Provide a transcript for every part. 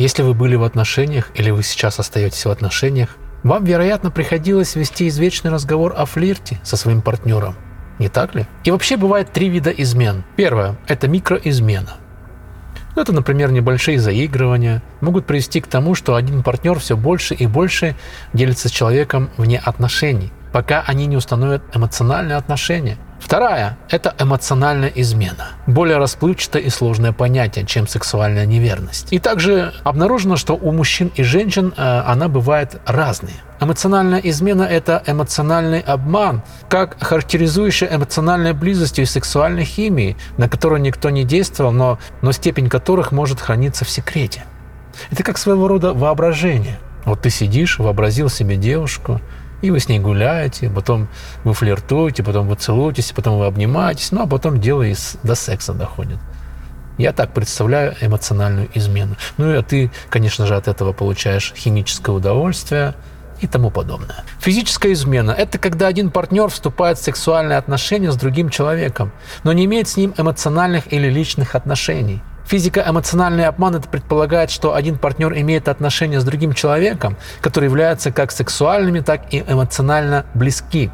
Если вы были в отношениях или вы сейчас остаетесь в отношениях, вам, вероятно, приходилось вести извечный разговор о флирте со своим партнером. Не так ли? И вообще бывает три вида измен. Первое – это микроизмена. Ну, это, например, небольшие заигрывания могут привести к тому, что один партнер все больше и больше делится с человеком вне отношений, пока они не установят эмоциональные отношения – Вторая – это эмоциональная измена. Более расплывчатое и сложное понятие, чем сексуальная неверность. И также обнаружено, что у мужчин и женщин э, она бывает разной. Эмоциональная измена – это эмоциональный обман, как характеризующая эмоциональной близостью и сексуальной химией, на которую никто не действовал, но, но степень которых может храниться в секрете. Это как своего рода воображение. Вот ты сидишь, вообразил себе девушку, и вы с ней гуляете, потом вы флиртуете, потом вы целуетесь, потом вы обнимаетесь, ну а потом дело и до секса доходит. Я так представляю эмоциональную измену. Ну и ты, конечно же, от этого получаешь химическое удовольствие и тому подобное. Физическая измена – это когда один партнер вступает в сексуальные отношения с другим человеком, но не имеет с ним эмоциональных или личных отношений. Физико-эмоциональный обман это предполагает, что один партнер имеет отношения с другим человеком, которые являются как сексуальными, так и эмоционально близки.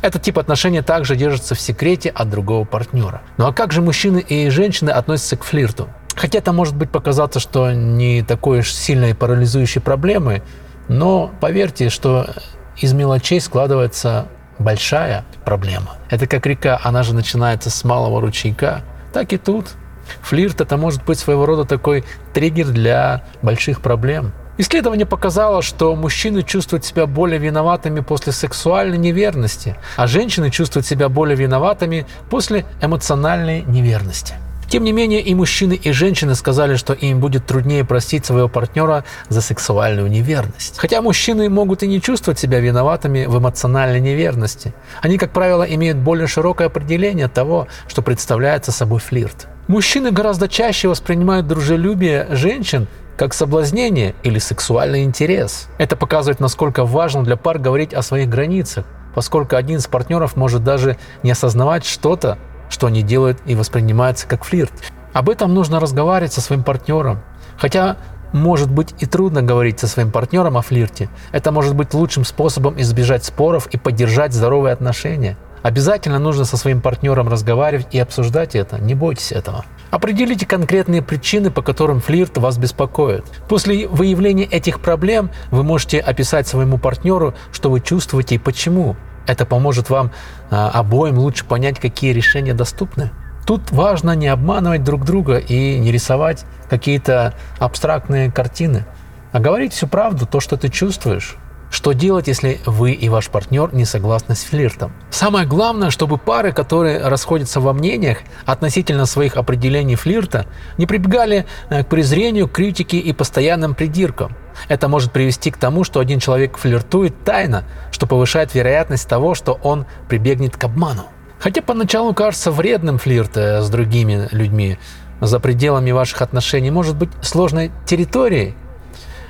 Этот тип отношений также держится в секрете от другого партнера. Ну а как же мужчины и женщины относятся к флирту? Хотя это может быть показаться, что не такой уж сильной парализующей проблемы, но поверьте, что из мелочей складывается большая проблема. Это как река, она же начинается с малого ручейка, так и тут Флирт это может быть своего рода такой триггер для больших проблем. Исследование показало, что мужчины чувствуют себя более виноватыми после сексуальной неверности, а женщины чувствуют себя более виноватыми после эмоциональной неверности. Тем не менее, и мужчины, и женщины сказали, что им будет труднее простить своего партнера за сексуальную неверность. Хотя мужчины могут и не чувствовать себя виноватыми в эмоциональной неверности. Они, как правило, имеют более широкое определение того, что представляется собой флирт. Мужчины гораздо чаще воспринимают дружелюбие женщин как соблазнение или сексуальный интерес. Это показывает, насколько важно для пар говорить о своих границах, поскольку один из партнеров может даже не осознавать что-то, что они делают и воспринимается как флирт. Об этом нужно разговаривать со своим партнером. Хотя может быть и трудно говорить со своим партнером о флирте. Это может быть лучшим способом избежать споров и поддержать здоровые отношения. Обязательно нужно со своим партнером разговаривать и обсуждать это. Не бойтесь этого. Определите конкретные причины, по которым флирт вас беспокоит. После выявления этих проблем вы можете описать своему партнеру, что вы чувствуете и почему. Это поможет вам а, обоим лучше понять, какие решения доступны. Тут важно не обманывать друг друга и не рисовать какие-то абстрактные картины, а говорить всю правду, то, что ты чувствуешь. Что делать, если вы и ваш партнер не согласны с флиртом? Самое главное, чтобы пары, которые расходятся во мнениях относительно своих определений флирта, не прибегали э, к презрению, критике и постоянным придиркам. Это может привести к тому, что один человек флиртует тайно, что повышает вероятность того, что он прибегнет к обману. Хотя поначалу кажется вредным флирт э, с другими людьми, за пределами ваших отношений может быть сложной территорией,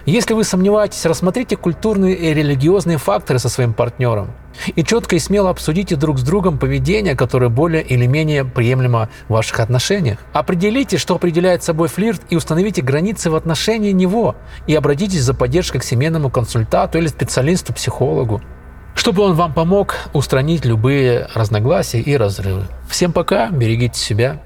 если вы сомневаетесь, рассмотрите культурные и религиозные факторы со своим партнером. И четко и смело обсудите друг с другом поведение, которое более или менее приемлемо в ваших отношениях. Определите, что определяет собой флирт, и установите границы в отношении него. И обратитесь за поддержкой к семейному консультанту или специалисту-психологу чтобы он вам помог устранить любые разногласия и разрывы. Всем пока, берегите себя.